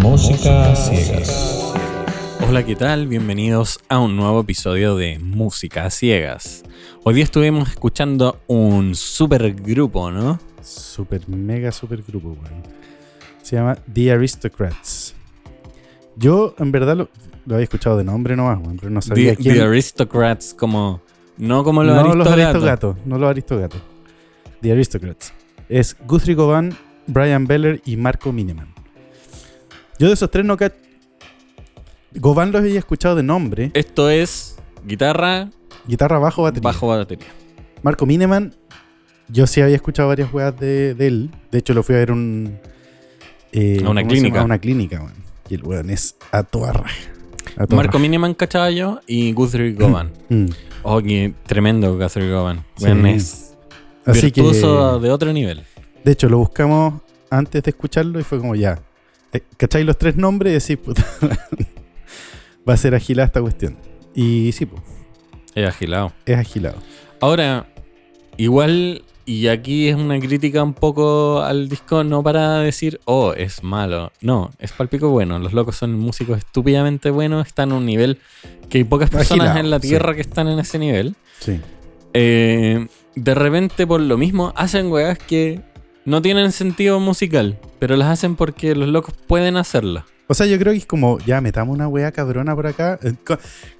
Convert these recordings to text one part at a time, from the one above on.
Música ciegas. Hola, ¿qué tal? Bienvenidos a un nuevo episodio de Música Ciegas. Hoy día estuvimos escuchando un super grupo, ¿no? Super, mega super grupo, weón. Se llama The Aristocrats. Yo, en verdad, lo, lo había escuchado de nombre nomás, weón, pero no sabía The, quién. The Aristocrats, como. No como los no los aristogatos, no los aristogatos. The Aristocrats. Es Guthrie Govan, Brian Beller y Marco Miniman. Yo de esos tres no ca- Govan los había escuchado de nombre. Esto es guitarra, Guitarra, bajo, batería. bajo batería. Marco Miniman, yo sí había escuchado varias weas de, de él. De hecho, lo fui a ver un. eh, A una ¿cómo se clínica. A una clínica. Y el weón es a toda raja. A toda Marco raja. Miniman cachaba yo y Guthrie Govan. Mm. Oh, qué tremendo Guthrie Govan. Sí. Weón, es Así que. de otro nivel. De hecho, lo buscamos antes de escucharlo y fue como ya. eh, ¿Cacháis los tres nombres? Y decís, puta. va a ser agilada esta cuestión. Y sí, pues, Es agilado. es agilado. Ahora, igual, y aquí es una crítica un poco al disco, no para decir, oh, es malo. No, es palpico bueno. Los locos son músicos estúpidamente buenos, están a un nivel que hay pocas personas Agilado, en la sí. tierra que están en ese nivel. Sí. Eh, de repente, por lo mismo, hacen weas que no tienen sentido musical, pero las hacen porque los locos pueden hacerlas. O sea, yo creo que es como, ya metamos una wea cabrona por acá. Eh,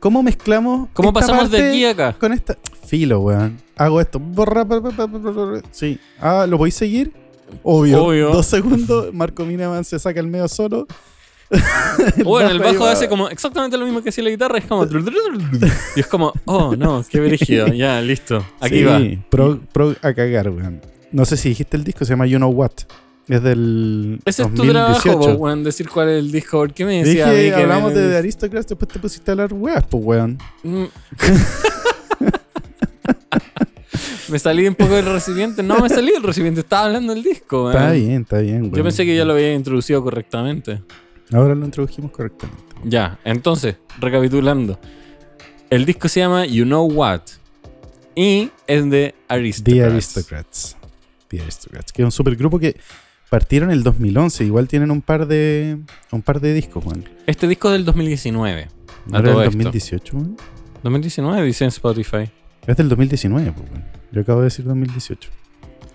¿Cómo mezclamos? ¿Cómo esta pasamos de aquí a acá? Con esta. Filo, weón. Hago esto. Sí. Ah, ¿lo podéis seguir? Obvio. Obvio. Dos segundos. Marco Minaman se saca el medio solo. Bueno, el bajo hace como exactamente lo mismo que hacía la guitarra, es como... Y es como, oh, no, qué brígido, ya, listo, aquí Sí, va. Pro, pro a cagar, weón. No sé si dijiste el disco, se llama You Know What. Es del Ese es tu 2018. trabajo, po, weón, decir cuál es el disco, ¿por qué me decía a mí Dije, que hablamos me- de, Aristocrats, después te pusiste a hablar weas, pues, weón. Mm. me salí un poco del recipiente, no me salí del recipiente, estaba hablando del disco, weón. Está bien, está bien, weón. Yo pensé que ya lo había introducido correctamente. Ahora lo introdujimos correctamente. Ya, entonces, recapitulando. El disco se llama You Know What. Y es de Aristocrats. The Aristocrats. The Aristocrats. Que es un supergrupo que partieron en el 2011. Igual tienen un par de un par de discos, weón. Este disco es del 2019. ¿No era del esto. 2018, weón? 2019 dice en Spotify. Es del 2019, pues. Yo acabo de decir 2018.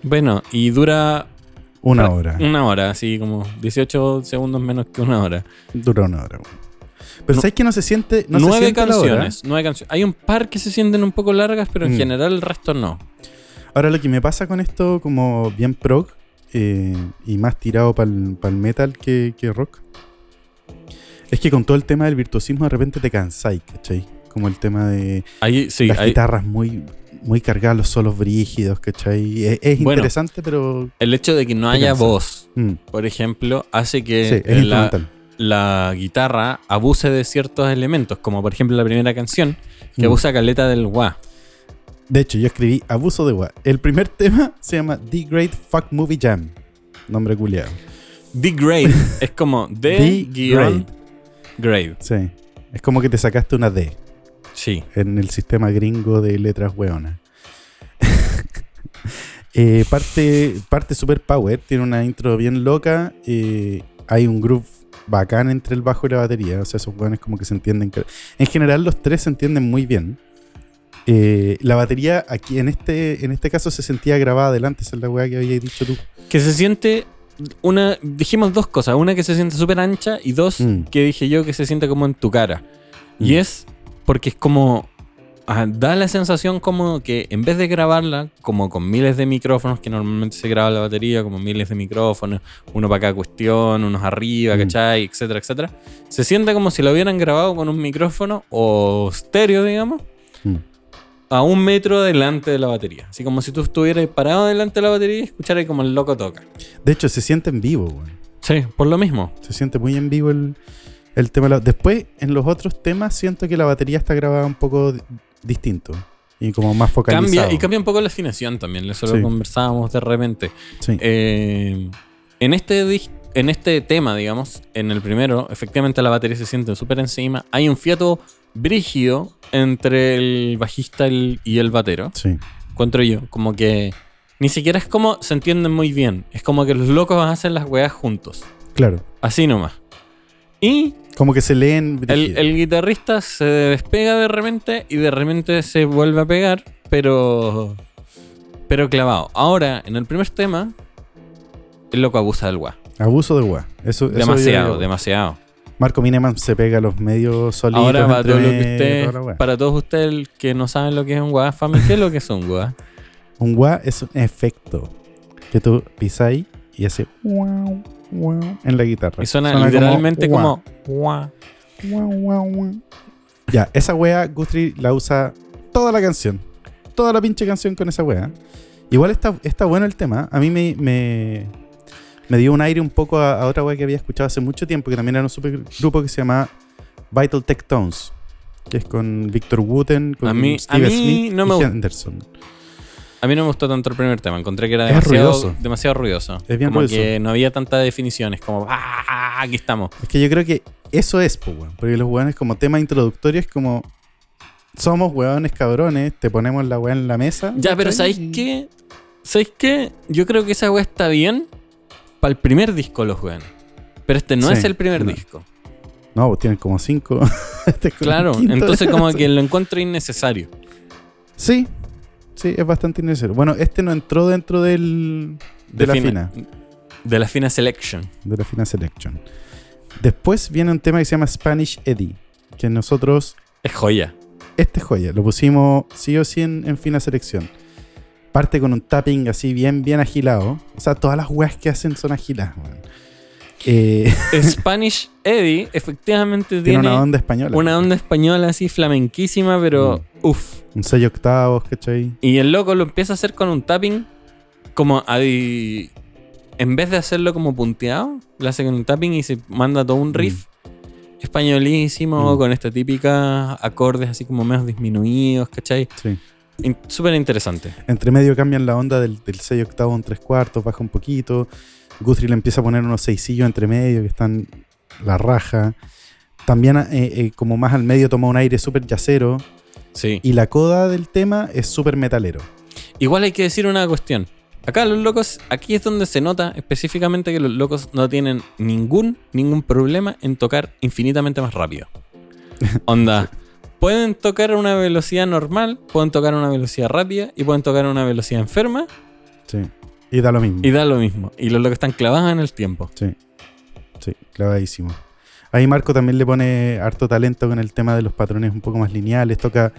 Bueno, y dura Una Ra- hora. una hora, así como 18 segundos menos que una hora. Dura una hora, weón. Pero ¿sabes que no se siente? No se nueve siente canciones, nueve canciones. Hay un par que se sienten un poco largas, pero en Mm. general el resto no. Ahora lo que me pasa con esto como bien prog eh, y más tirado para el metal que, que rock es que con todo el tema del virtuosismo de repente te cansáis, ¿cachai? Como el tema de Ahí, sí, las guitarras muy, muy cargadas, los solos brígidos, ¿cachai? Es, es Bueno. interesante, pero... el hecho de que no haya cansa. voz, mm, por ejemplo, hace que sí, la, guitarra abuse de ciertos elementos, como por ejemplo la primera canción, que Mm. abusa caleta del wah. De hecho, yo escribí Abuso de Gua. El primer tema se llama The Great Fuck Movie Jam. Nombre culiado. The Grade es como The The guion Grade. Sí. Es como que te sacaste una D. Sí. en el sistema gringo de letras hueonas. Eh, parte parte super power, tiene una intro bien loca. eh, hay un groove bacán entre el bajo y la batería. O sea, esos hueones como que se entienden. En general, los tres se entienden muy bien. Eh, la batería aquí en este, en este caso se sentía grabada adelante. Esa es la hueá que habías dicho tú. Que se siente una. Dijimos dos cosas. Una que se siente súper ancha y dos Mm. que dije yo que se siente como en tu cara. Y Mm. es porque es como. ah, da la sensación como que en vez de grabarla como con miles de micrófonos que normalmente se graba la batería, como miles de micrófonos, uno para cada cuestión, unos arriba, Mm. ¿cachai? Etcétera, etcétera. Se siente como si lo hubieran grabado con un micrófono o estéreo, digamos, Mm. a un metro delante de la batería. Así como si tú estuvieras parado delante de la batería y escucharas como el loco toca. De hecho, se siente en vivo, weón. Sí, por lo mismo. Se siente muy en vivo el, el tema. la- Después, en los otros temas, siento que la batería está grabada un poco di- distinto. Y como más focalizado. Cambia, y cambia un poco la afinación también, eso Sí. lo conversábamos de repente. Sí. Eh, en, este en este tema, digamos, en el primero, efectivamente la batería se siente súper encima. Hay un fiato brígido entre el bajista el- y el batero. sí. Encuentro yo, como que Ni siquiera es como se entienden muy bien. Es como que los locos hacen las weas juntos. Claro. Así nomás. Y Como que se leen. el, el guitarrista se despega de repente y de repente se vuelve a pegar, pero. Pero clavado. Ahora, en el primer tema, el loco abusa del gua. Abuso de gua. Eso, Demasiado, demasiado. Marco Mineman se pega a los medios solitos. Ahora, para todo lo que usted, toda para todos ustedes que no saben lo que es un gua, fami, ¿qué es lo que es un gua? Un gua es un efecto que tú pisáis y hace wow, wow en la guitarra. Y suena, como literalmente como, guau, guau. Ya, esa wea Guthrie la usa toda la canción. Toda la pinche canción con esa wea. Igual está, está bueno el tema. A mí me, me, me dio un aire un poco a, a otra wea que había escuchado hace mucho tiempo, que también era un super grupo que se llama Vital Tectones. Que es con Victor Wooten, con A mí- Steve a mí Smith no y me Henderson. A mí no me gustó tanto el primer tema. Encontré que era Es demasiado ruidoso. demasiado ruidoso. Es bien como ruidoso. que no había tantas definiciones. Como, ¡ah! Aquí estamos. Es que yo creo que eso es, pues, weón. Porque los weones como tema introductorio es como... Somos weones cabrones, te ponemos la weá en la mesa. Ya, pero. ¿sabéis qué? ¿Sabéis qué? Yo creo que esa weá está bien para el primer disco, los weones. Pero este no Sí, es el primer no. disco. No, pues tienen como cinco. Este es como Claro, entonces como que lo encuentro innecesario. Sí, sí, es bastante innecesario. Bueno, este no entró dentro del, de, la fina. De la fina selection. De la fina selection. Después viene un tema que se llama Spanish Eddie. Que nosotros, Es joya. este joya, lo pusimos sí o sí en, en fina selección. Parte con un tapping así bien, bien agilado. O sea, todas las weas que hacen son agiladas, weón. Eh, Spanish Eddie efectivamente tiene tiene una onda española. una onda española así flamenquísima, pero Mm. uff. Un sello octavos, ¿cachai? Y el loco lo empieza a hacer con un tapping como adi- en vez de hacerlo como punteado, lo hace con un tapping y se manda todo un riff españolísimo Mm. con esta típica acordes así como menos disminuidos, ¿cachai? Sí. Súper interesante. Entre medio cambian la onda del, del 6 octavo un 3 cuartos, baja un poquito. Guthrie le empieza a poner unos seisillos entre medio que están la raja. También, eh, eh, como más al medio, toma un aire súper yacero. Sí. Y la coda del tema es súper metalero. Igual hay que decir una cuestión. Acá los locos, aquí es donde se nota específicamente que los locos no tienen ningún, ningún problema en tocar infinitamente más rápido. Onda, pueden tocar a una velocidad normal, pueden tocar a una velocidad rápida y pueden tocar a una velocidad enferma Sí. Y da lo mismo. y da lo mismo. Y los locos están clavados en el tiempo. Sí. Sí, clavadísimo. Ahí Marco también le pone harto talento con el tema de los patrones un poco más lineales. Toca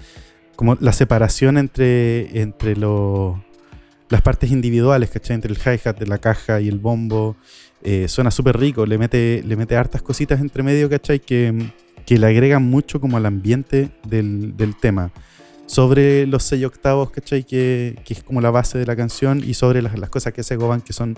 como la separación entre, entre las partes individuales, ¿cachai? Entre el hi-hat de la caja y el bombo. Eh, suena súper rico. Le mete, le mete hartas cositas entre medio, ¿cachai? Que, que le agregan mucho como al ambiente del, del tema. Sobre los seis octavos, ¿cachai? Que, que es como la base de la canción. Y sobre las, las cosas que hace Goban, que son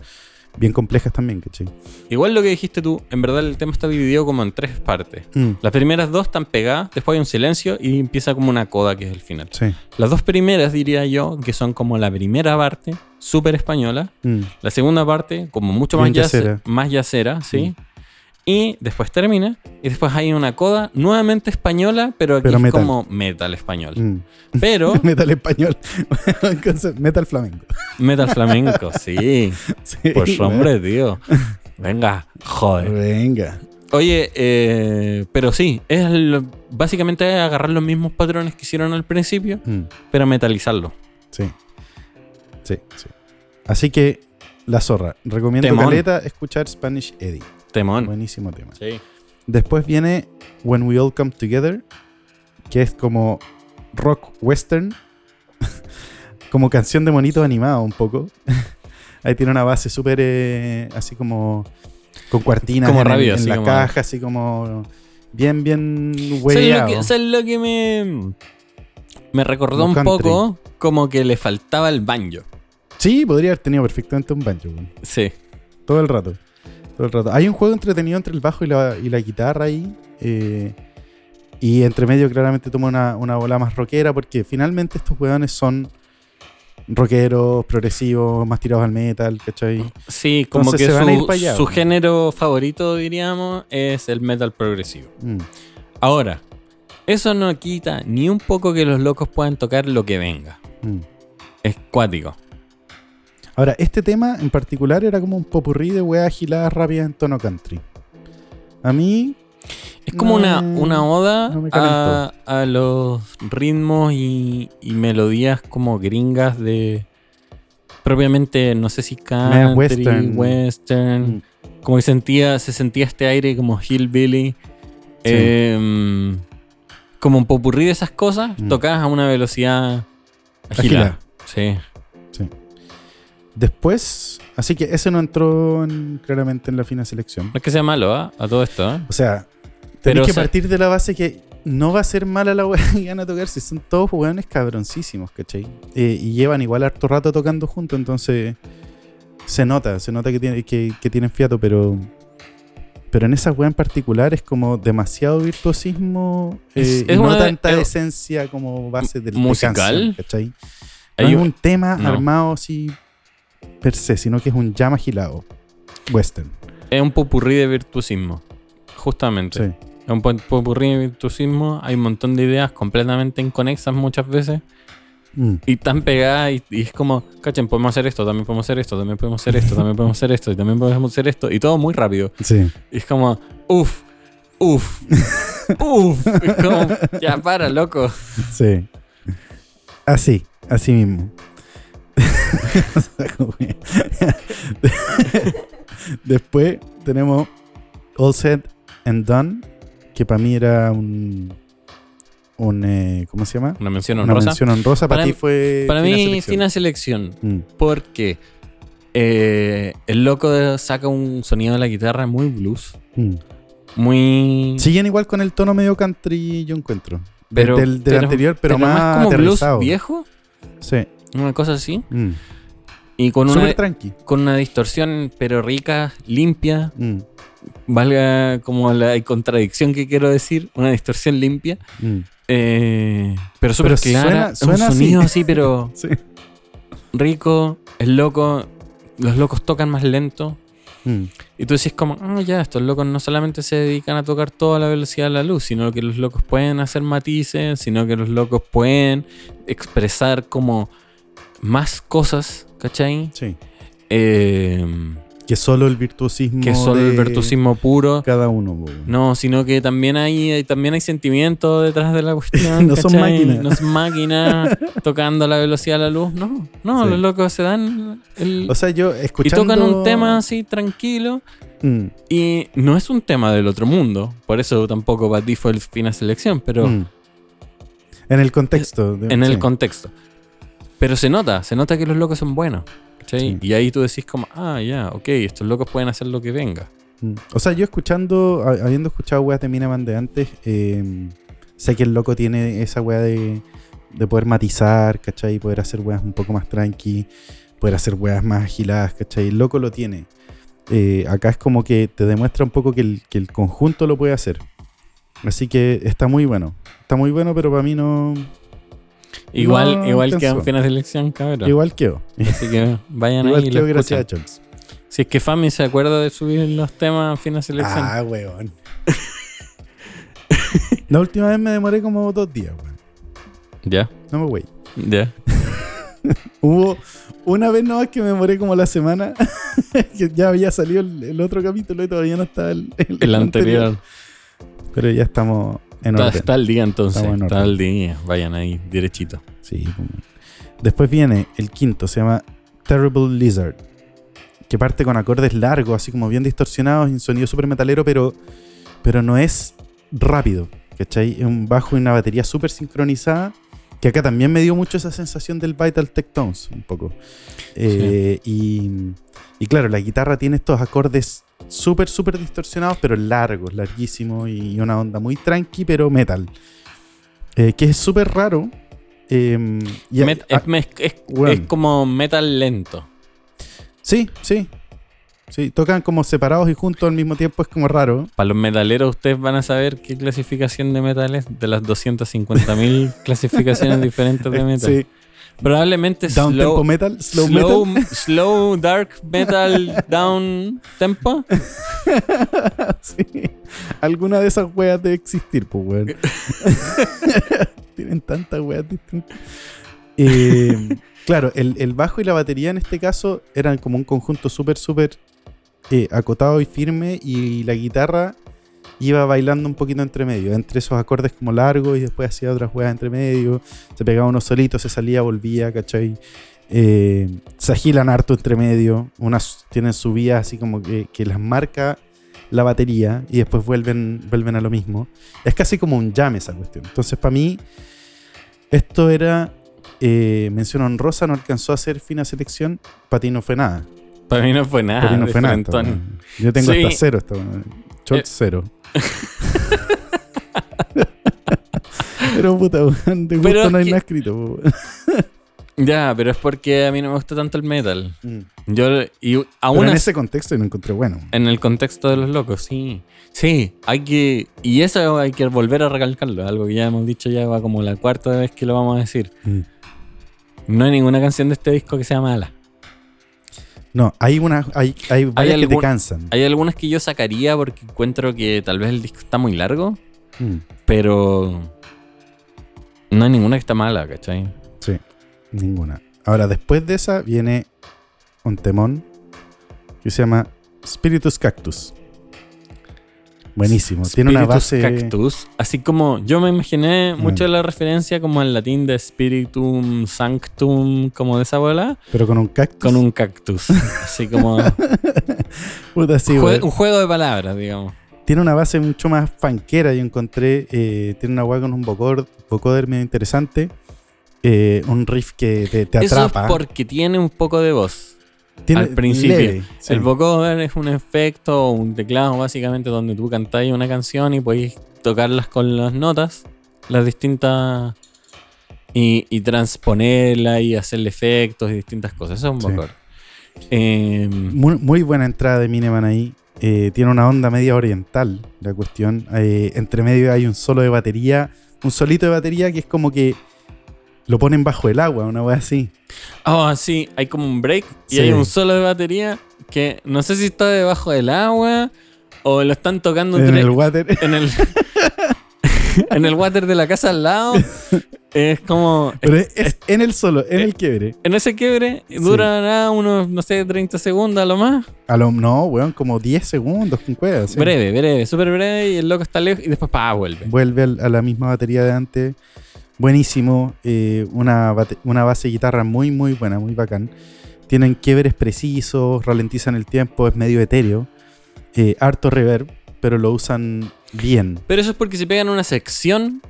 bien complejas también, ¿cachai? Igual lo que dijiste tú, en verdad el tema está dividido como en tres partes. Mm, Las primeras dos están pegadas, después hay un silencio y empieza como una coda que es el final. sí. Las dos primeras diría yo que son como la primera parte, súper española. Mm, La segunda parte, como mucho más, yacera. más yacera, ¿sí? Y después termina. Y después hay una coda nuevamente española, pero aquí Pero es metal. como metal español. mm. Pero metal español. Metal flamenco. metal flamenco, sí. Sí, Pues hombre, tío. Venga, joder. Venga. Oye, eh, pero sí, es básicamente es agarrar los mismos patrones que hicieron al principio, Mm, pero metalizarlo. sí. Sí, sí. Así que, la zorra. Recomiendo Temón. caleta escuchar Spanish Eddie. Temón. Buenísimo tema. Sí. Después viene When We All Come Together, que es como rock western, como canción de monito animado un poco. Ahí tiene una base súper eh, así como con cuartinas Como en, rabia, en así la como- caja, así como bien, bien ¿Sabes lo, hueveado. que, sabes lo que me, me recordó un country. poco? Como que le faltaba el banjo. Sí, podría haber tenido perfectamente un banjo. Sí. todo el rato. Todo el rato. Hay un juego entretenido entre el bajo y la, y la guitarra ahí. eh, y entre medio claramente toma una, una bola más rockera porque finalmente estos weones son rockeros, progresivos, más tirados al metal, ¿cachai? Sí, como Entonces que su, allá, su género favorito, diríamos, es el metal progresivo. Mm, Ahora, eso no quita ni un poco que los locos puedan tocar lo que venga. mm. Es cuático. Ahora, este tema en particular era como un popurrí de weas agiladas rápidas en tono country. A mí, Es como No una, una oda no a, a los ritmos y, y melodías como gringas de propiamente, no sé si country, western. western, Mm. como que sentía, se sentía este aire como hillbilly, Sí. em, como un popurrí de esas cosas, Mm. tocadas a una velocidad Agilada. agilada. Sí. Después, así que ese no entró en- claramente en la fina selección. No es que sea malo, ¿ah? A todo esto, ¿ah? O sea, tenés que o sea- partir de la base que no va a ser mala la wea que van a tocar si son todos weones cabroncísimos, ¿cachai? Eh, y llevan igual harto rato tocando juntos, entonces se nota, se nota que, tiene, que, que tienen fiato, pero pero en esa wea en particular es como demasiado virtuosismo Es- eh, es y no de- tanta es- esencia como base del de musical. canción, ¿cachai? No Hay es un- un tema no. armado así per se, sino que es un jam agilado. Western. es un popurrí de virtuosismo, justamente. Sí. Es un po- popurrí de virtuosismo, hay un montón de ideas completamente inconexas muchas veces Mm. y tan pegadas y, y es como, cachen, podemos hacer esto, también podemos hacer esto, también podemos hacer esto, también podemos hacer esto y también podemos hacer esto y todo muy rápido. Sí. Y es como, uff, uff, uff. Es como, ya para, loco. Sí. Así, así mismo. Después tenemos All Said and Done, que para mí era un. un eh, ¿Cómo se llama? Una mención Una honrosa. mención honrosa. Para, Para ti mí- fue. Para fina mí, selección. fina selección. Mm, Porque eh, el loco saca un sonido de la guitarra muy blues. mm. Muy. Siguen igual con el tono medio country, yo encuentro. pero, del, del anterior, pero, más, como blues aterrizado. viejo. Sí. Una cosa así. Mm. Y con una, tranqui. con una distorsión, pero rica, limpia. Mm, Valga como la contradicción que quiero decir. Una distorsión limpia. mm. eh, pero súper clara. suena- un suena así. sonido así, pero Sí. rico. El loco. Los locos tocan más lento. Mm. Y tú decís como, ah, ya, estos locos no solamente se dedican a tocar toda la velocidad de la luz, sino que los locos pueden hacer matices, sino que los locos pueden expresar como más cosas, ¿cachai? Sí. Eh, Que solo el virtuosismo. que solo el virtuosismo puro. Cada uno. No, sino que también hay, hay- también hay sentimiento detrás de la cuestión. No son máquinas. No son máquinas tocando a la velocidad de la luz. No, no, Sí. los locos se dan el... O sea, yo y escuchando... tocan un tema así tranquilo. Mm, Y no es un tema del otro mundo. Por eso tampoco para ti fue el fina selección, pero mm. En el contexto. de- en el contexto. Pero se nota, se nota que los locos son buenos. ¿cachai? Sí. Y ahí tú decís como, ah, ya, ok, estos locos pueden hacer lo que venga. Mm. O sea, yo escuchando, habiendo escuchado weas de Minaman de antes, eh, sé que el loco tiene esa wea de, de poder matizar, ¿cachai? Poder hacer weas un poco más tranqui, poder hacer weas más agiladas, ¿cachai? El loco lo tiene. Eh, acá es como que te demuestra un poco que el, que el conjunto lo puede hacer. Así que está muy bueno. Está muy bueno, pero para mí no. Igual, No, igual en fina selección, cabrón. Igual quedó. Así que vayan Igual ahí y quedó gracias a. Chunks. Si es que Fami se acuerda de subir los temas en fina selección. Ah, weón. La última vez me demoré como dos días, weón. Ya, No me wey. ya. Hubo una vez nomás que me demoré como la semana. que ya había salido el, el otro capítulo y todavía no estaba el, El anterior. Pero ya estamos en Está, está al día entonces. En Está al día. Vayan ahí, derechito. Sí. Después viene el quinto, se llama Terrible Lizard. Que parte con acordes largos, así como bien distorsionados y un sonido súper metalero, pero, pero no es rápido. ¿Cachai? Es un bajo y una batería súper sincronizada. Que acá también me dio mucho esa sensación del Vital Tectones, un poco. Eh, y, y claro, la guitarra tiene estos acordes súper, súper distorsionados, pero largos, larguísimos y una onda muy tranqui, pero metal. Eh, que es súper raro. Eh, y a- Met- a- es, me- es- weón. es como metal lento. sí, sí. Sí, tocan como separados y juntos al mismo tiempo, es como raro. Para los metaleros, ustedes van a saber qué clasificación de metal es de las 250.000 clasificaciones diferentes de metal. Sí. Probablemente Down tempo slow, metal, slow, slow, metal. slow, dark metal, down tempo. Sí. Alguna de esas weas debe existir, pues, weón. Tienen tantas weas distintas. Eh, Claro, el, el bajo y la batería en este caso eran como un conjunto súper, súper acotado y firme y la guitarra iba bailando un poquito entre medio, entre esos acordes como largos y después hacía otras juegas entre medio, se pegaba unos solitos, se salía, volvía, ¿cachai? Eh, se agilan harto entre medio, unas tienen subidas así como que, que las marca la batería y después vuelven, vuelven a lo mismo. Es casi como un jam esa cuestión. Entonces para mí esto era eh, mención honrosa, no alcanzó a ser fina selección, para ti no fue nada. Para mí no fue nada. Para no fue nada. Yo tengo Sí. hasta cero esta. Short Eh. cero. Pero puta, de Pero gusto no es hay que- nada escrito. Ya, pero es porque a mí no me gusta tanto el metal. Mm. Yo, y Pero aún en ese contexto yo lo encontré bueno. En el contexto de los locos, sí. Sí, hay que. Y eso hay que volver a recalcarlo. Algo que ya hemos dicho ya va como la cuarta vez que lo vamos a decir. Mm. No hay ninguna canción de este disco que sea mala. No, hay una, hay, hay varias que te cansan. Hay algunas que yo sacaría porque encuentro que tal vez el disco está muy largo, Mm, pero. No hay ninguna que está mala, ¿cachai? sí, ninguna. Ahora, después de esa viene un temón que se llama Spiritus Cactus. Buenísimo. Tiene una base. Cactus. Así como yo me imaginé Mm. mucho de la referencia como al latín de Spiritum Sanctum, como de esa bola, Pero con un cactus. con un cactus. Así como. Puta, sí, Jue- un juego de palabras, digamos. Tiene una base mucho más fanquera, yo encontré. eh, tiene una weá con un vocoder medio interesante. eh, un riff que te, te Eso atrapa. es porque tiene un poco de voz. Tiene al principio. leve, sí. El vocoder es un efecto o un teclado básicamente donde tú cantáis una canción y podéis tocarlas con las notas, las distintas. Y, y transponerla y hacerle efectos y distintas cosas. Eso es un Sí. vocoder. Eh, Muy, muy buena entrada de Mineman ahí. Eh, tiene una onda media oriental la cuestión. Eh, entre medio hay un solo de batería, un solito de batería que es como que lo ponen bajo el agua, una wea así. Ah, sí, hay como un break y Sí. hay un solo de batería que no sé si está debajo del agua o lo están tocando En el water. en el en el water de la casa al lado. Es como Pero es, es en el solo, en el quiebre. en ese quiebre durará unos no sé 30 segundos a lo más. A lo, no, weón, como 10 segundos con cuevas. Breve, breve, súper breve y el loco está lejos y después pa vuelve. Vuelve a la misma batería de antes. Buenísimo. eh, una, una base de guitarra muy, muy buena, muy bacán. Tienen quiebres precisos, ralentizan el tiempo, es medio etéreo. eh, harto reverb, pero lo usan bien. Pero eso es porque se pegan una sección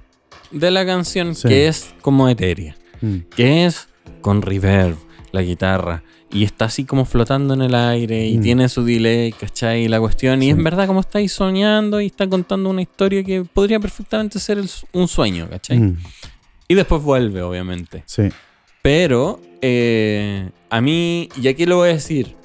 de la canción Sí. que es como etérea. Mm, que es con reverb, la guitarra, y está así como flotando en el aire, y Mm. tiene su delay, ¿cachai? Y la cuestión, y es verdad como estáis soñando y está contando una historia que podría perfectamente ser el un sueño, ¿cachai? mm, Y después vuelve, obviamente. sí. Pero, eh, a mí, y aquí lo voy a decir,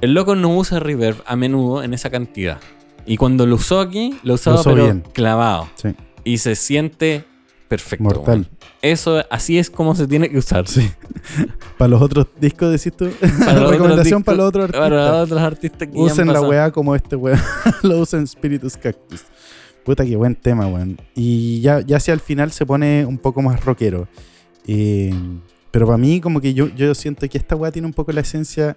el loco no usa reverb a menudo en esa cantidad. Y cuando lo usó aquí, lo usaba pero bien. clavado. Sí. Y se siente perfecto. Mortal. Eso, así es como se tiene que usar. Sí. para los otros discos, decís tú. Para los otros Recomendación discos- para los otros artistas. Para los otros artistas que Usen la weá como este weá. lo usen Spiritus Cactus. Puta, qué buen tema, weón. Y ya, ya hacia el final se pone un poco más rockero. Eh, pero para mí, como que yo, yo siento que esta weá tiene un poco la esencia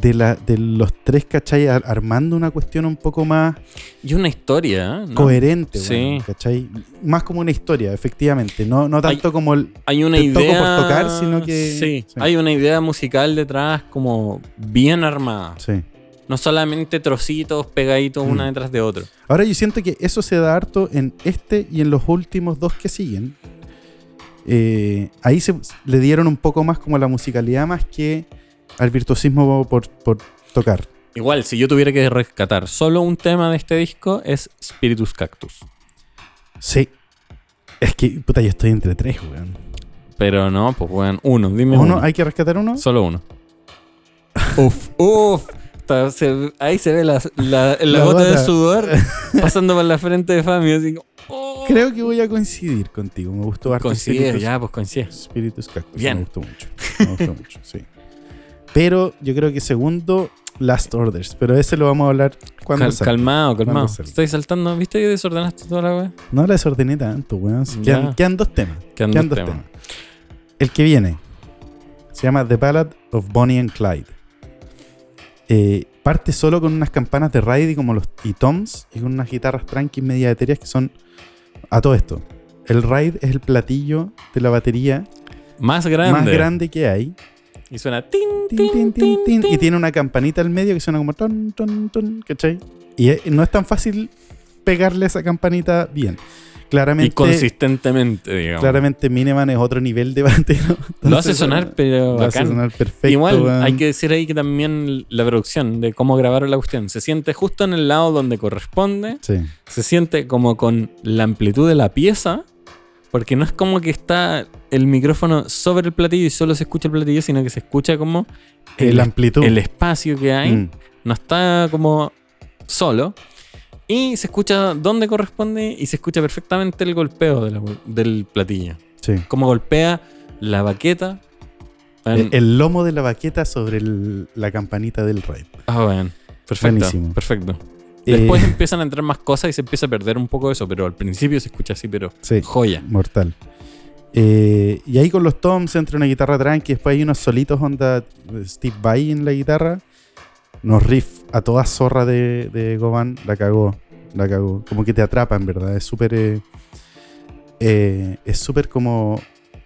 de, la, de los tres, ¿cachai? Ar- Armando una cuestión un poco más Y una historia, ¿eh? ¿no? coherente, Sí. ¿cachai? Más como una historia, efectivamente. No, no tanto como el. Hay una te toco idea. por tocar, sino que- Sí, sí. hay una idea musical detrás como bien armada. Sí. No solamente trocitos pegaditos Mm. una detrás de otro. Ahora yo siento que eso se da harto en este y en los últimos dos que siguen. Eh, ahí se, le dieron un poco más como la musicalidad más que al virtuosismo por, por tocar. Igual, si yo tuviera que rescatar solo un tema de este disco, es Spiritus Cactus. Sí. Es que, puta, yo estoy entre tres, weón. Pero no, pues bueno, uno, dime ¿Uno? uno. ¿Hay que rescatar uno? Solo uno. uf, uf. Se- ahí se ve la, la- la La gota de sudor pasando por la frente de Fami. Así como, oh. Creo que voy a coincidir contigo. Me gustó harto Coincide, Spiritus- ya, pues coincide. Spiritus Cactus. Bien. Me gustó mucho. Me gustó mucho, sí. Pero yo creo que segundo, Last Orders. Pero ese lo vamos a hablar cuando Cal- salga. calmado, calmado. Estoy saltando. ¿Viste que desordenaste toda la wea? No la desordené tanto, weón. Quedan, quedan dos temas. Quedan Quedan dos dos temas. temas. El que viene. Se llama The Ballad of Bonnie and Clyde. Eh, parte solo con unas campanas de ride y como los y toms y con unas guitarras tranqui media etéreas que son a todo esto. El ride es el platillo de la batería Más grande. más grande que hay Y suena tin, Tin, tin, tin, tin, tin, tin, tin. y tiene una campanita al medio que suena como ton, ton, ton, ¿cachai? Y eh, no es tan fácil pegarle esa campanita bien. Y Claramente, consistentemente, digamos. claramente Mineman es otro nivel de batero. Lo hace sonar, pero lo hace bacán. sonar perfecto. Igual hay que decir ahí que también la producción de cómo grabaron la cuestión se siente justo en el lado donde corresponde, Sí, se siente como con la amplitud de la pieza, porque no es como que está el micrófono sobre el platillo y solo se escucha el platillo, sino que se escucha como el, el, amplitud. el espacio que hay, Mm, no está como solo. Y se escucha donde corresponde y se escucha perfectamente el golpeo de la- del platillo. sí. Cómo golpea la baqueta. El, el lomo de la baqueta sobre el- la campanita del raid. Ah, bueno. Perfecto. Buenísimo. Perfecto. Eh, Después empiezan a entrar más cosas y se empieza a perder un poco eso, pero al principio se escucha así, pero sí, joya. mortal. Eh, y ahí con los toms entra una guitarra tranqui, después hay unos solitos onda Steve Vai en la guitarra, unos riffs a toda zorra de, de Govan, la cagó, la cagó. Como que te atrapa en verdad, es súper... eh, eh, es súper como,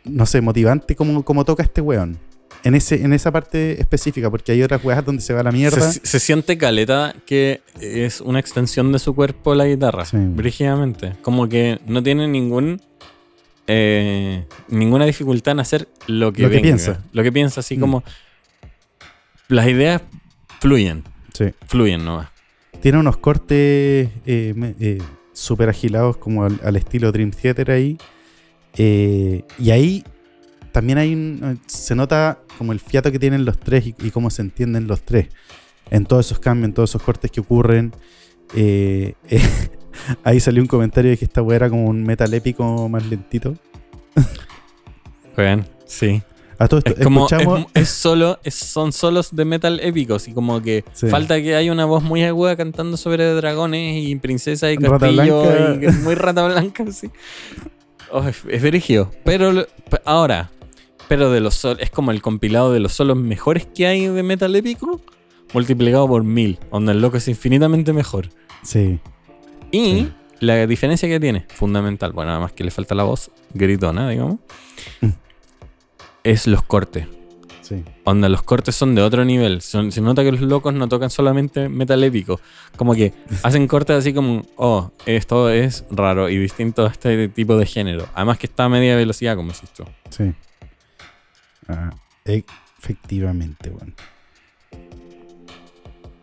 no sé, motivante como, como toca este weón. En, ese, en esa parte específica, porque hay otras weas donde se va la mierda. Se, se siente caleta que es una extensión de su cuerpo la guitarra, Sí. brígidamente. Como que no tiene ningún eh, ninguna dificultad en hacer lo que, Lo que piensa. Lo que piensa, así Mm. como las ideas fluyen, Sí. fluyen nomás. Tiene unos cortes eh, eh, súper agilados como al, al estilo Dream Theater ahí. Eh, y ahí también hay un- se nota como el fiato que tienen los tres y, y cómo se entienden los tres. En todos esos cambios, en todos esos cortes que ocurren. Eh, ahí salió un comentario de que esta weá era como un metal épico más lentito. Juegan, sí. A todo esto, Es como, escuchamos... es, es solo, es- son solos de metal épicos y como que Sí. falta que haya una voz muy aguda cantando sobre dragones y princesas y Rata castillo blanca. y muy rata blanca, sí. Oh, es, es verigio. Pero ahora, pero de los es como el compilado de los solos mejores que hay de metal épico multiplicado por mil, donde el loco es infinitamente mejor. Sí, Y Sí. la diferencia que tiene, fundamental, bueno, además que le falta la voz gritona, digamos, Mm. Es los cortes. sí. Onda, los cortes son de otro nivel. Son- se nota que los locos no tocan solamente metal épico. Como que hacen cortes así como, oh, esto es raro y distinto a este tipo de género. Además que está a media velocidad, como decís tú. Sí. Ah, efectivamente, bueno.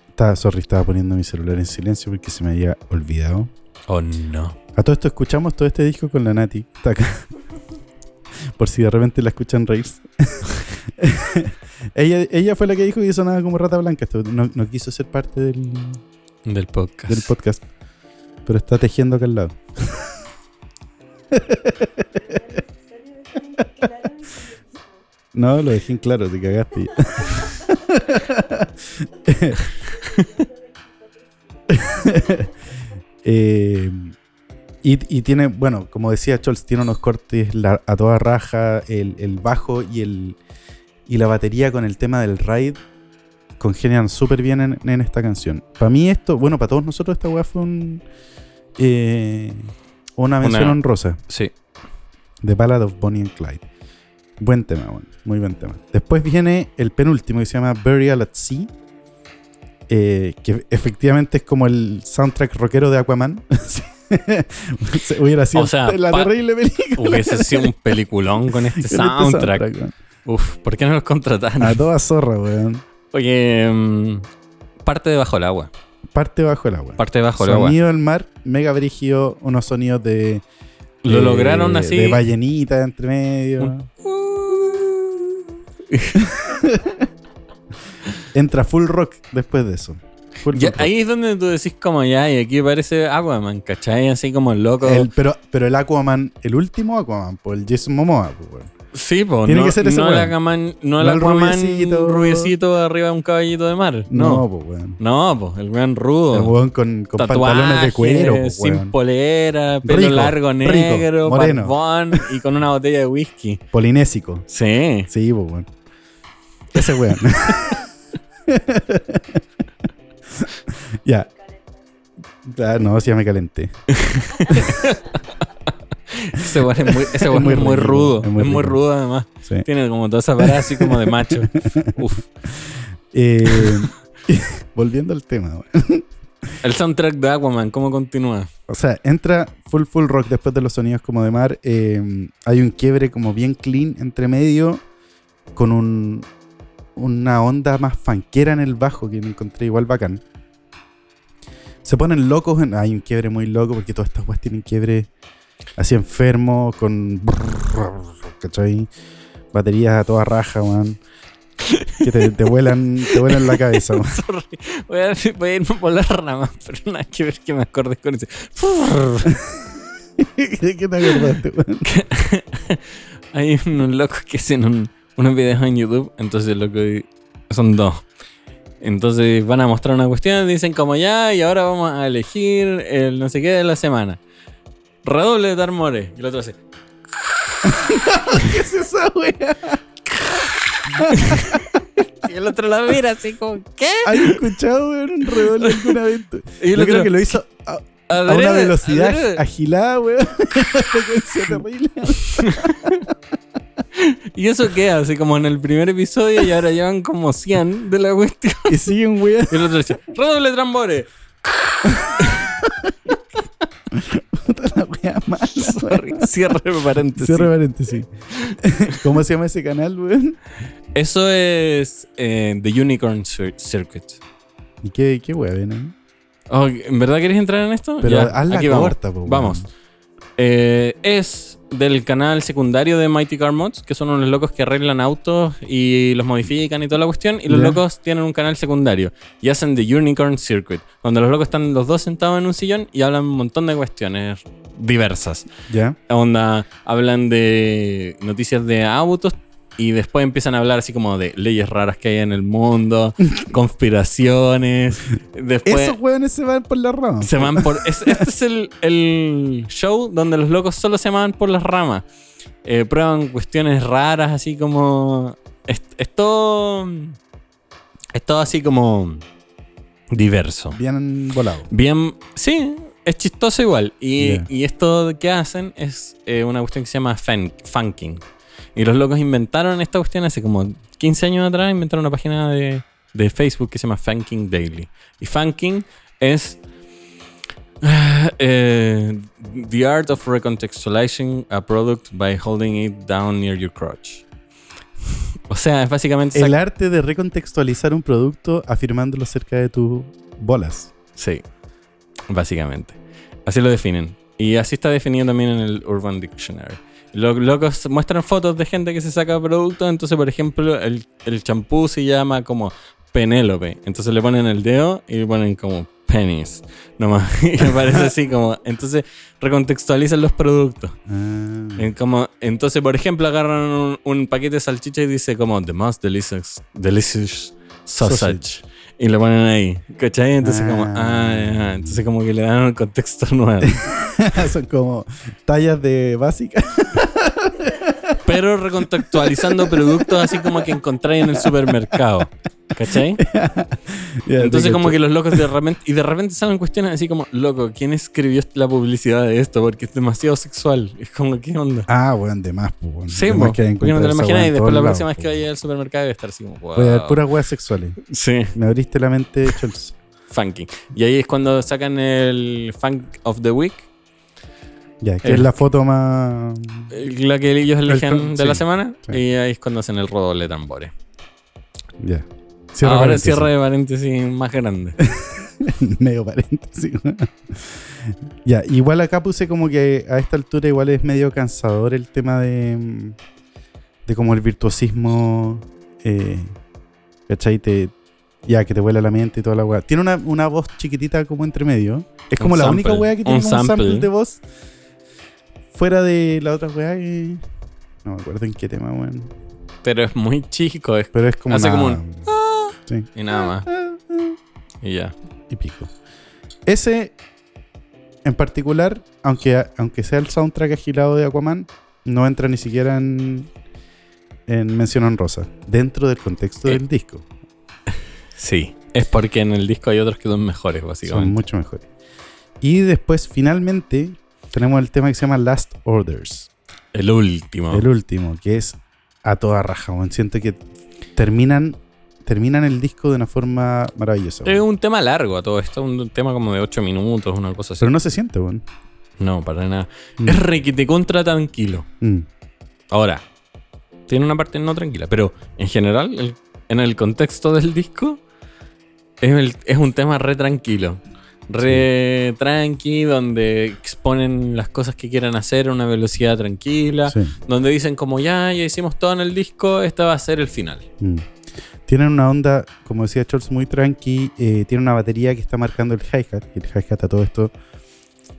Estaba, sorry, estaba poniendo mi celular en silencio porque se me había olvidado. Oh, no. A todo esto escuchamos todo este disco con la Nati. Está acá. Por si de repente la escuchan reírse. ella, ella fue la que dijo que sonaba como rata blanca. Esto no, no quiso ser parte del, Del podcast. del podcast. Pero está tejiendo acá al lado. No, lo dejé en claro, te cagaste. Eh, y, y tiene, bueno, como decía Scholz, tiene unos cortes la- a toda raja, el, el bajo y, el, y la batería con el tema del ride congenian súper bien en, en esta canción. Para mí esto, bueno, para todos nosotros esta weá fue un, eh, una mención Una- honrosa. Sí. The Ballad of Bonnie and Clyde. Buen tema, bueno, muy buen tema. Después viene el penúltimo que se llama Burial at Sea. eh, que efectivamente es como el soundtrack rockero de Aquaman. Hubiera sido O sea, la terrible película. Hubiese sido un peliculón con este Con este soundtrack. weón. Uf, ¿por qué no los contrataron? A toda zorra, weón. Oye, mm, parte de bajo el agua. Parte bajo el agua. Parte bajo el agua. Sonido del mar, mega brígido, unos sonidos de. Lo eh, lograron así. De ballenita entre medio. Un- Entra full rock después de eso. Ya, ahí es donde tú decís como ya, y aquí parece Aquaman, ¿cachai? Así como el loco. El- pero, pero el Aquaman, el último Aquaman, por el Jason Momoa, pues, weón. Sí, pues. Tiene no, que ser ese no el. Aquaman, no el No el Aquaman rubiecito. rubiecito. arriba de un caballito de mar. No, No. pues, weón. No, pues, el weón rudo. El weón con, con pantalones de cuero, pues, sin polera, pelo Rico, largo rico, negro, moreno. barbón y con una botella de whisky. Polinésico. Sí. Sí, pues, weón. Ese weón. ya. Ah, no, sí, ya me calenté. Ese weón es muy, ese Es muy es muy rico, rudo. es Es muy rudo además. Sí. Tiene como toda esa parada así como de macho. Uf. Eh, volviendo al tema, weón. El soundtrack de Aquaman, ¿cómo continúa? O sea, entra full full rock después de los sonidos como de mar. eh, hay un quiebre como bien clean entre medio con un, una onda más fanquera en el bajo que me encontré igual bacán. Se ponen locos, en- hay un quiebre muy loco porque todas estas weas tienen quiebre así enfermo con... ¿Cachai? Baterías a toda raja, weón. Que te, te vuelan, te vuelan la cabeza. Voy a, voy a irme por las ramas, pero nada que ver que me acordes con ese. ¿De qué te acordaste, weón? Hay unos locos que hacen un- unos videos en YouTube, entonces lo que son dos. Entonces van a mostrar una cuestión, dicen como ya, y ahora vamos a elegir el no sé qué de la semana. Redoble de Tarmores. Y el otro hace. ¿Qué es esa wea? Y el otro la mira así como, ¿qué? ¿Has escuchado, weón, un redoble alguna vez? Yo otro, creo que lo hizo a, a "Adrede, una velocidad adrede". agilada, weón. Una frecuencia terrible. Y eso queda así como en el primer episodio y ahora llevan como 100 de la cuestión. Y siguen, weón. Y el otro dice, redoble de tambores. Puta la wea mala, Sorry. Cierre paréntesis. Cierre paréntesis. ¿Cómo se llama ese canal, weón? Eso es eh, The Unicorn Cir- Circuit. ¿Y qué, qué wea ahí? Oh, ¿En verdad quieres entrar en esto? Pero Ya, aquí vamos. corta, po. Vamos. Eh, es del canal secundario de Mighty Car Mods, que son unos locos que arreglan autos y los modifican y toda la cuestión. Y los locos tienen un canal secundario y hacen The Unicorn Circuit, donde los locos están los dos sentados en un sillón y hablan un montón de cuestiones diversas. ¿Ya? Onda, hablan de noticias de autos y después empiezan a hablar así como de leyes raras que hay en el mundo, conspiraciones. Después Esos weones se van por la rama. se van por. es- este es el, el show donde los locos solo se van por las ramas. Eh, prueban cuestiones raras, así como. Es, es todo. Es todo así como. diverso. Bien volado. Bien, sí, es chistoso igual. Y, y esto que hacen es eh, una cuestión que se llama funking. Y los locos inventaron esta cuestión hace como 15 años atrás, inventaron una página de, de Facebook que se llama Funking Daily. Y funking es eh, the art of recontextualizing a product by holding it down near your crotch. O sea, es básicamente... El arte de recontextualizar un producto afirmándolo cerca de tus bolas. Sí, básicamente. Así lo definen. Y así está definido también en el Urban Dictionary. Los locos muestran fotos de gente que se saca productos. Entonces, por ejemplo, el el champú se llama como Penélope. Entonces le ponen el dedo y le ponen como penis. Nomás. Y me parece así como. Entonces recontextualizan los productos. Ah. En como, entonces, por ejemplo, agarran un, un paquete de salchicha y dice como The most delicious, delicious sausage. Sausage. Y lo ponen ahí. ¿Cachai? Entonces como, Ah. ah, entonces como que le dan un contexto nuevo. Son como tallas de básica. Pero recontextualizando productos así como que encontráis en el supermercado. ¿Cachai? Ya, Entonces como que los locos de repente, y de repente salen cuestiones así como, loco, ¿quién escribió la publicidad de esto? Porque es demasiado sexual. Es como, ¿qué onda? Ah, weón, de más, pues. weón. Sí, De más po, que no te lo imaginas y después la próxima vez que vaya al supermercado debe estar así como, wow. Voy a dar puras weas sexuales. Sí. Me abriste la mente, Chols. funky. Y ahí es cuando sacan el Funk of the Week, Ya, que Eh. es la foto más. la que ellos eligen con- de la semana, sí. y ahí es cuando hacen el rodoble de tambores. Ya. Cierra Ahora paréntesis. cierre de paréntesis más grande. medio paréntesis. ya, igual acá puse como que a esta altura igual es medio cansador el tema de. mm, de como el virtuosismo. Eh, ¿Cachai? Te, ya, que te vuela la mente y toda la weá. Tiene una, una voz chiquitita como entre medio. Es como Un la sample, única weá que tiene un como un sample sample. de voz. Fuera de la otra weá que. No me acuerdo en qué tema, weón. Pero es muy chico, es- Pero es como. Hace como un- Sí. y nada más. Y ya. y pico. Ese en particular, aunque, aunque sea el soundtrack agilado de Aquaman, no entra ni siquiera en, en mención honrosa, dentro del contexto Eh, del disco. Sí. Es porque en el disco hay otros que son mejores, Son básicamente. mucho mejores. Y después, finalmente, tenemos el tema que se llama Last Orders. El último. El último, que es a toda raja. Siento que terminan, terminan el disco de una forma maravillosa. es un tema largo a todo esto, un tema como de 8 minutos, una cosa así. Pero no se siente, weón. No, para nada. Mm. Es re que te contra tranquilo. Mm. Ahora, tiene una parte no tranquila, pero en general, el- en el contexto del disco, es, el- es un tema re tranquilo. Re tranqui, donde exponen las cosas que quieran hacer a una velocidad tranquila. Sí. Donde dicen como ya, ya hicimos todo en el disco, este va a ser el final. Mm. Tienen una onda, como decía Charles, muy tranqui. eh, tiene una batería que está marcando el hi-hat. y El hi-hat a todo esto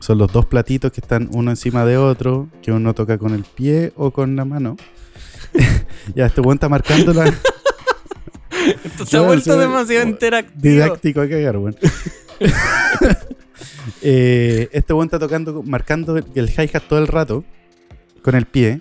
son los dos platitos que están uno encima de otro, que uno toca con el pie o con la mano. ya, este buen está marcando la Esto se ha vuelto demasiado interactivo. didáctico a cagar, weón. Eh, este buen está tocando, marcando el, hi-hat todo el rato con el pie.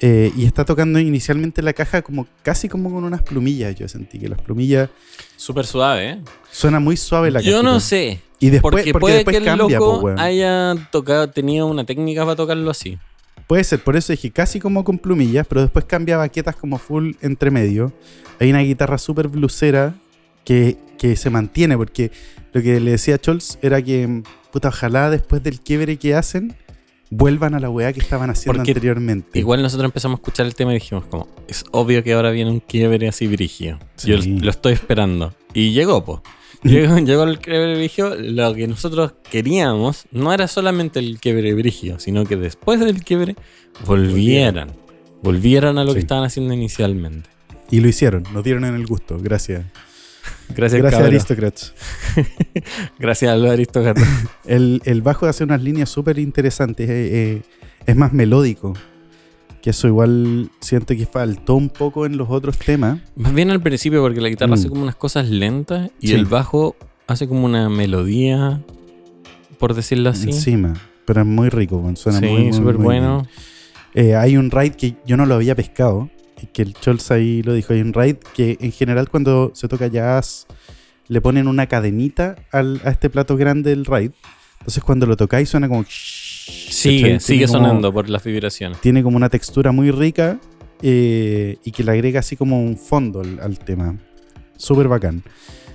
eh, y está tocando inicialmente la caja como casi como con unas plumillas. Yo sentí que las plumillas Súper suave, ¿eh? Suena muy suave la Yo cajita. no sé. Y después, Porque, porque, puede después que el cambia, loco po, weón. haya tocado, tenido una técnica para tocarlo así. Puede ser, por eso dije casi como con plumillas, pero después cambia baquetas como full entre medio. Hay una guitarra súper blusera que, que se mantiene, porque lo que le decía a Scholz era que, puta, ojalá después del quiebre que hacen, vuelvan a la weá que estaban haciendo Porque anteriormente. Igual nosotros empezamos a escuchar el tema y dijimos como, es obvio que ahora viene un quiebre así brigio. Sí. Yo lo estoy esperando. Y llegó, pues. Llegó, llegó el quiebre brigio. Lo que nosotros queríamos no era solamente el quiebre brigio, sino que después del quiebre volvieran. Volvieran a lo que estaban haciendo inicialmente. Y lo hicieron, nos dieron en el gusto. Gracias. Gracias, Gracias. Aristocrats. Gracias a los aristócratas. El, el bajo hace unas líneas súper interesantes. eh, eh, es más melódico. Que eso igual siento que faltó un poco en los otros temas. Más bien al principio, porque la guitarra Mm. hace como unas cosas lentas y Sí. el bajo hace como una melodía, por decirlo así. Encima. Pero es muy rico, suena sí, muy, muy, súper muy bueno. bien. Eh, hay un raid que yo no lo había pescado. Que el Scholz ahí lo dijo. Un raid que en general cuando se toca jazz le ponen una cadenita al- a este plato grande del raid. Entonces cuando lo tocáis suena como... Sigue, sigue como- sonando por las vibraciones. Tiene como una textura muy rica eh, y que le agrega así como un fondo al, al tema. Súper bacán.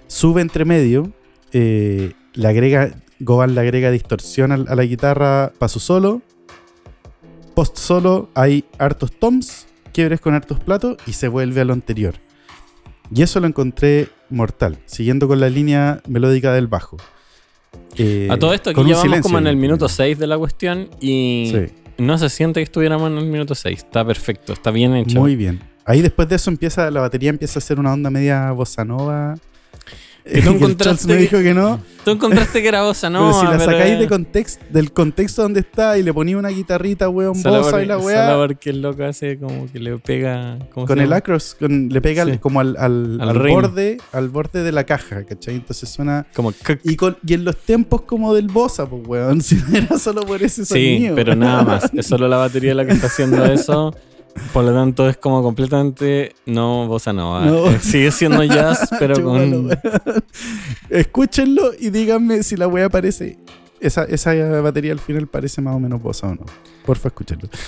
Sube entre medio, eh, le agrega, Goban le agrega distorsión a, la guitarra para su solo. Post solo hay hartos toms, quiebres con hartos platos y se vuelve a lo anterior. Y eso lo encontré mortal, siguiendo con la línea melódica del bajo. Eh, a todo esto, aquí llevamos silencio como en el minuto 6 de la cuestión y Sí. no se siente que estuviéramos en el minuto 6. Está perfecto, está bien hecho. Muy bien. Ahí después de eso empieza, la batería empieza a hacer una onda media bossa nova. Que tú encontraste me que- dijo que no. Tú encontraste que era bossa pero nova, si la pero sacáis es- de context, del contexto donde está y le ponía una guitarrita, weón, solo bossa y la solo weá. porque el loco hace como que le pega... ¿cómo Con el acros, con- le pega Sí. al- como al, al- Al al ring. borde, al borde de la caja, ¿cachai? Entonces suena. Como... Y, con, y en los tiempos como del bossa, pues weón. Si no era solo por ese Sí, sonido. pero nada más. Es solo la batería la que está haciendo eso. Por lo tanto, es como completamente no bossa nova. No. Eh, Sigue siendo jazz, pero con. Escúchenlo y díganme si la weá parece. Esa, esa batería al final parece más o menos bossa o no. Porfa, escúchenlo.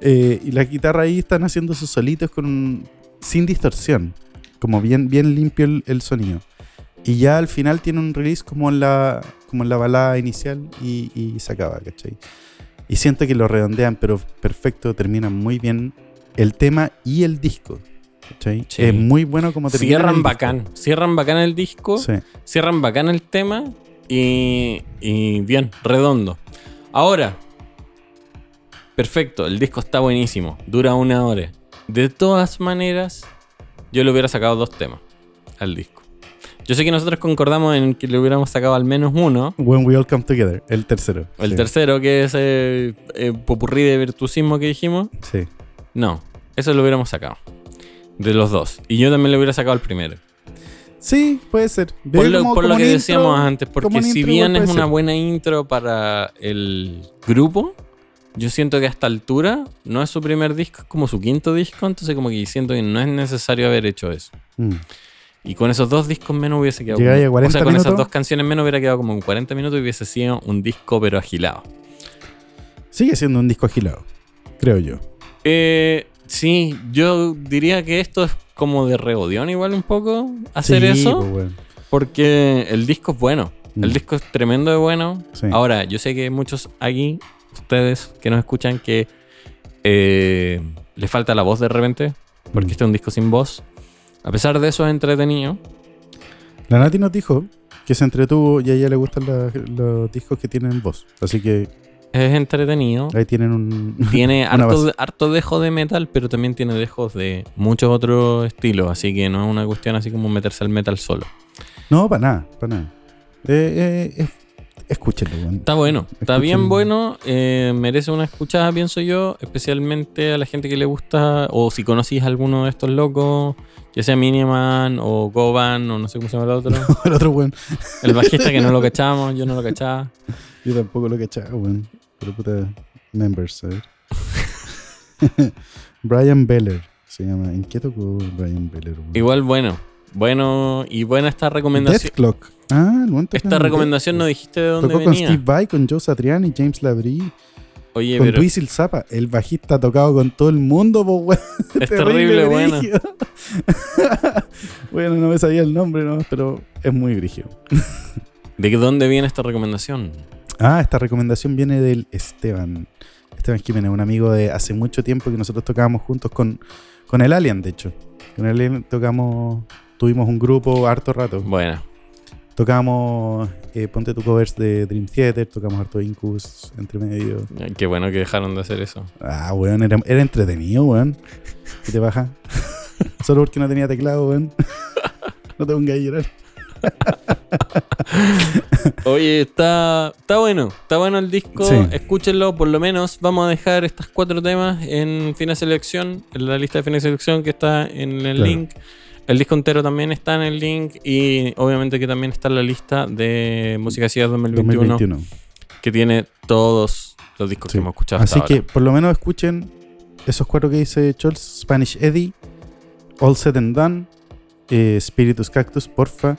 Eh, y la guitarra ahí están haciendo sus solitos con un- sin distorsión. Como bien, bien limpio el, el sonido. Y ya al final tiene un release como en la, como en la balada inicial y, y se acaba, ¿cachai? Y siento que lo redondean, pero perfecto, terminan muy bien el tema y el disco. Es muy bueno como terminan el Cierran disco. bacán. Cierran bacán el disco. Sí. Cierran bacán el tema. Y, y bien, redondo. Ahora. Perfecto, el disco está buenísimo. Dura una hora. De todas maneras, yo le hubiera sacado dos temas al disco. Yo sé que nosotros concordamos en que le hubiéramos sacado al menos uno. When We All Come Together, el tercero. El Sí, tercero, que es eh, eh, popurrí de virtuosismo que dijimos. Sí. No, eso lo hubiéramos sacado. De los dos. Y yo también le hubiera sacado el primero. Sí, puede ser. Por lo, como- por como lo que decíamos antes, porque si bien es una ser. buena intro para el grupo, yo siento que a esta altura no es su primer disco, es como su quinto disco, entonces como que siento que no es necesario haber hecho eso. Mm. Y con esos dos discos menos hubiese quedado. Como- a 40 o sea, con esas dos canciones menos hubiera quedado como en 40 minutos y hubiese sido un disco pero agilado. Sigue siendo un disco agilado, creo yo. Eh, sí, yo diría que esto es como de rebodión igual un poco hacer Sí, eso. pues, weón. Porque el disco es bueno. El Mm. disco es tremendo de bueno. Sí. Ahora, yo sé que muchos aquí, ustedes que nos escuchan, que eh, le falta la voz de repente. Porque Mm. este es un disco sin voz. A pesar de eso, es entretenido. La Nati nos dijo que se entretuvo y a ella le gustan la- los discos que tienen voz. Así que Es entretenido. ahí tienen un. Tiene harto, harto dejo de metal, pero también tiene dejos de muchos otros estilos. Así que no es una cuestión así como meterse al metal solo. No, para nada, para nada. Eh, eh, es- escúchenlo, weón. Está bueno, está bien bueno, eh, merece una escuchada, pienso yo, especialmente a la gente que le gusta, o si conocís a alguno de estos locos, ya sea Miniman o Goban, o no sé cómo se llama el otro, El otro, weón. el bajista que no lo cachábamos, yo no lo cachaba. Yo tampoco lo cachaba, weón. Pero puta, members, a ver. Brian Beller se llama. ¿En qué tocó Brian Beller? Igual bueno, bueno, y buena esta recomendación. Death Clock. Ah, toca Esta en recomendación no dijiste de dónde Tocó con venía. Steve Vai, con Joe Satriani, James Labrie, Oye, con pero Zappa. El bajista ha tocado con todo el mundo, po, weón. es terrible, bueno. bueno, no me sabía el nombre, ¿no? Pero es muy grigio. ¿De dónde viene esta recomendación? Ah, esta recomendación viene del Esteban. Esteban Jiménez, un amigo de hace mucho tiempo que nosotros tocábamos juntos con, con el Alien, de hecho. Con el Alien tocamos, tuvimos un grupo harto rato. Bueno, Tocamos, eh, ponte tu covers de Dream Theater, tocamos harto Incus entre medio. qué bueno que dejaron de hacer eso. Ah, weón, era, era entretenido, weón. ¿Qué te baja? Solo porque no tenía teclado, weón. no te pongas a llorar. Oye, está, está bueno, está bueno el disco, Sí. escúchenlo por lo menos. Vamos a dejar estos cuatro temas en Fina Selección, en la lista de Fina Selección que está en el Claro. link. El disco entero también está en el link y obviamente que también está en la lista de Música Ciudad 2021, 2021. que tiene todos los discos Sí. que hemos escuchado hasta Así que ahora. por lo menos escuchen esos cuatro que dice Scholz, Spanish Eddie, All Said and Done, eh, Spiritus Cactus, porfa,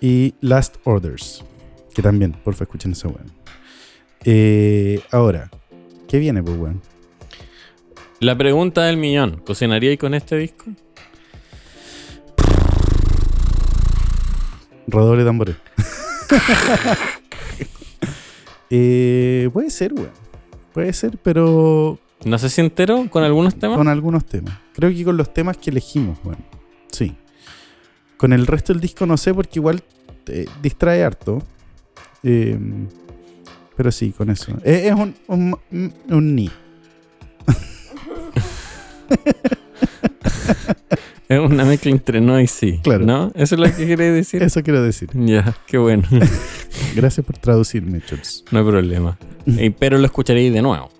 y Last Orders, que también, porfa, escuchen esa weón. Eh, ahora, ¿qué viene, pues, weón? La pregunta del millón, ¿cocinaríais con este disco? Redoble de tambores. Eh, puede ser, weón. Puede ser, pero No sé si entero con algunos temas. con algunos temas. Creo que con los temas que elegimos, bueno. Sí. Con el resto del disco no sé porque igual te distrae harto. Eh, pero sí, con eso. Eh, es un, un, un ni. Es una mezcla entre no y sí. Claro. ¿No? ¿Eso es lo que queréis decir? Eso quiero decir. Ya, qué bueno. Gracias por traducirme, Chols. No hay problema. Eh, pero lo escucharéis de nuevo.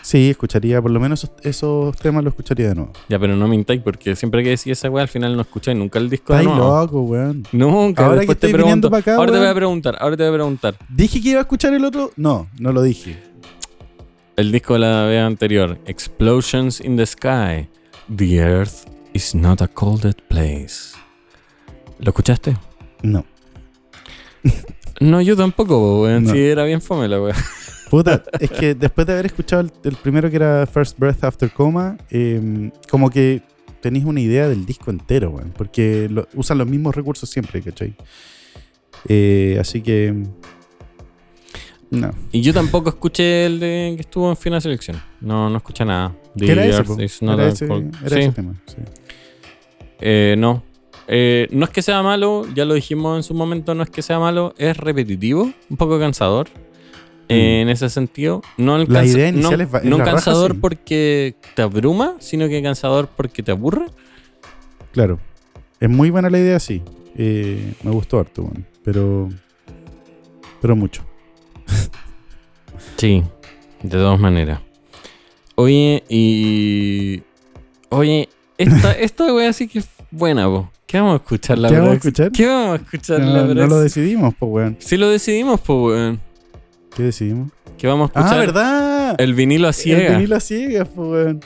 Sí, escucharía, por lo menos esos, esos temas lo escucharía de nuevo. Ya, pero no mintáis porque siempre que decís esa weá al final no escucháis nunca el disco de nuevo. loco, weón. Nunca. Ahora después que te estoy pregunto. pa' acá, ahora te voy a preguntar, ahora te voy a preguntar. ¿Dije que iba a escuchar el otro? No, no lo dije. El disco de la vez anterior, Explosions in the Sky. The Earth is not a colded place. ¿Lo escuchaste? No. No, yo tampoco, weón. No. Sí, era bien fome la. Puta, es que después de haber escuchado el, el primero que era First Breath After Coma, eh, como que tenéis una idea del disco entero, weón. Porque lo- usan los mismos recursos siempre, ¿cachai? Eh, así que. No. Y yo tampoco escuché el de que estuvo en Final Selección. No, no escuché nada. The ¿Qué era ese, po? Era ese, cold- era Sí. ese tema. sí. Eh, no. Eh, no es que sea malo, ya lo dijimos en su momento, no es que sea malo, es repetitivo, un poco cansador. eh, en ese sentido, no, el Mm. La cansa- idea no- es no raja, cansador porque te abruma, sino que cansador porque te aburre. Claro. Es muy buena la idea, sí. Eh, me gustó harto. Pero. Pero mucho. Sí, de todas maneras. Oye, y. Oye, esta, esta wea sí que es buena, po. ¿Qué vamos a escuchar la ¿Qué vamos a escuchar? ¿Qué vamos a escuchar la No, no lo decidimos, pues, weón. Sí lo decidimos, pues, weón. ¿Qué decidimos? Que vamos a Ah, escuchar. ¿verdad? Ah, El vinilo a el ciegas. vinilo a ciegas, pues, weón.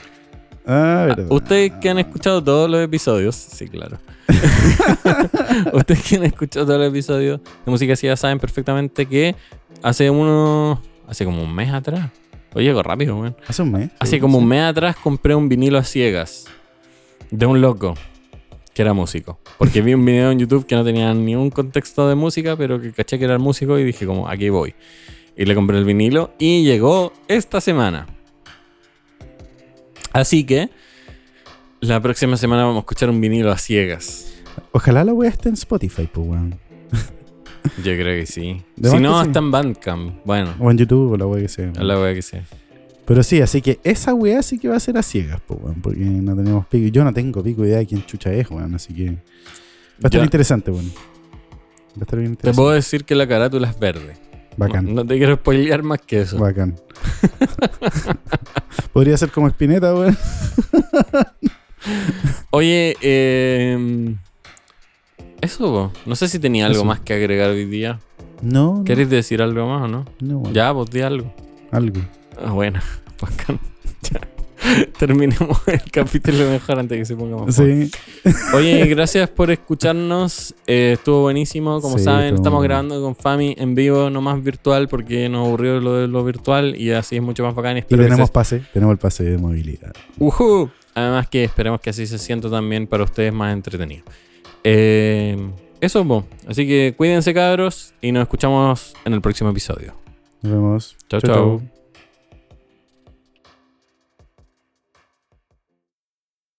Ah, verdad. Ustedes que han escuchado todos los episodios, sí, claro. Ustedes que han escuchado todos los episodios de música ciega saben perfectamente que hace uno. Hace como un mes atrás. Oye, llego rápido, weón. Hace un mes. Hace como un mes atrás compré un vinilo a ciegas de un loco que era músico. Porque vi un video en YouTube que no tenía ni un contexto de música, pero que caché que era músico y dije como, aquí voy. Y le compré el vinilo y llegó esta semana. Así que la próxima semana vamos a escuchar un vinilo a ciegas. Ojalá la wea esté en Spotify, pues, weón. Yo creo que sí. De si no, sí. en Bandcamp. Bueno, O en YouTube o la wea que sea. la wea que sea. Pero sí, así que esa weá sí que va a ser a ciegas, pues, weón. Porque no tenemos pico. Yo no tengo pico idea de quién chucha es, weón. Así que. Va a estar Ya. interesante, weón. Va a estar bien Te interesante. puedo decir que la carátula es verde. Bacán. No, no te quiero spoilear más que eso. Bacán. Podría ser como Spinetta, weón. Oye, eh, eso, po. no sé si tenía algo Eso. más que agregar hoy día. No, no. ¿Querés decir algo más o no? no, weón. Ya, pues di algo. Algo. Ah, bueno, bacán. Ya. Terminemos el capítulo mejor antes que se ponga más fuerte. Sí. Oye, gracias por escucharnos. Eh, estuvo buenísimo. Como Sí, saben, estamos grabando con Fami en vivo, no más virtual, porque nos aburrió lo de lo virtual y así es mucho más bacán. Y Espero que tenemos se- pase. Tenemos el pase de movilidad. Ujú. Además que esperemos que así se sienta también para ustedes más entretenido. Eh, eso, po. así que cuídense cabros y nos escuchamos en el próximo episodio. Nos vemos. Chao, chao.